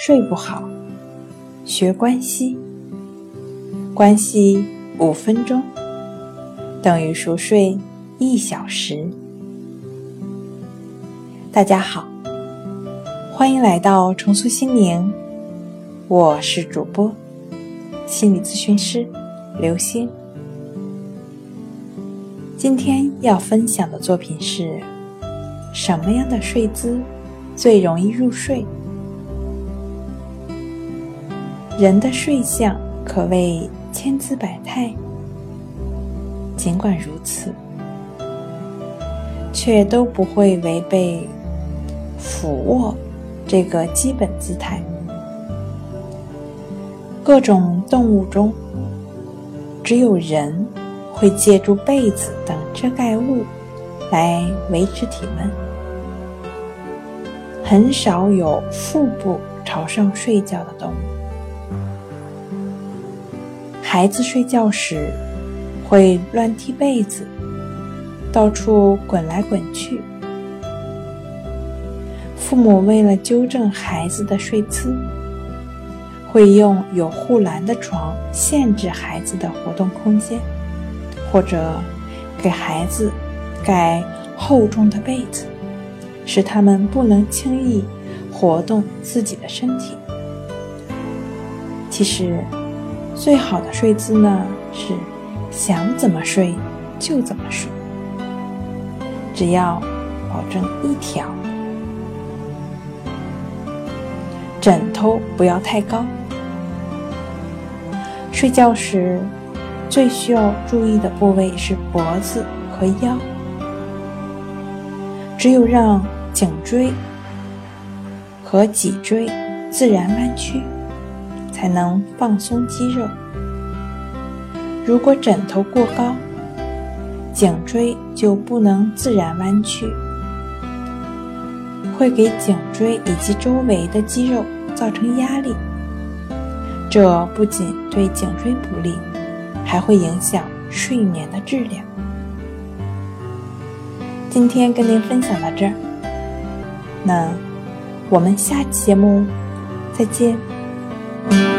睡不好，学关系，关系五分钟等于熟睡一小时。大家好，欢迎来到重塑心灵，我是主播心理咨询师刘星。今天要分享的作品是什么样的睡姿？最容易入睡。人的睡相可谓千姿百态，尽管如此，却都不会违背俯卧这个基本姿态。各种动物中，只有人会借助被子等遮盖物来维持体温。很少有腹部朝上睡觉的动物。孩子睡觉时会乱踢被子，到处滚来滚去。父母为了纠正孩子的睡姿，会用有护栏的床限制孩子的活动空间，或者给孩子盖厚重的被子。使他们不能轻易活动自己的身体。其实，最好的睡姿呢是想怎么睡就怎么睡，只要保证一条：枕头不要太高。睡觉时最需要注意的部位是脖子和腰，只有让。颈椎和脊椎自然弯曲，才能放松肌肉。如果枕头过高，颈椎就不能自然弯曲，会给颈椎以及周围的肌肉造成压力。这不仅对颈椎不利，还会影响睡眠的质量。今天跟您分享到这儿。那我们下期节目再见。Thank you.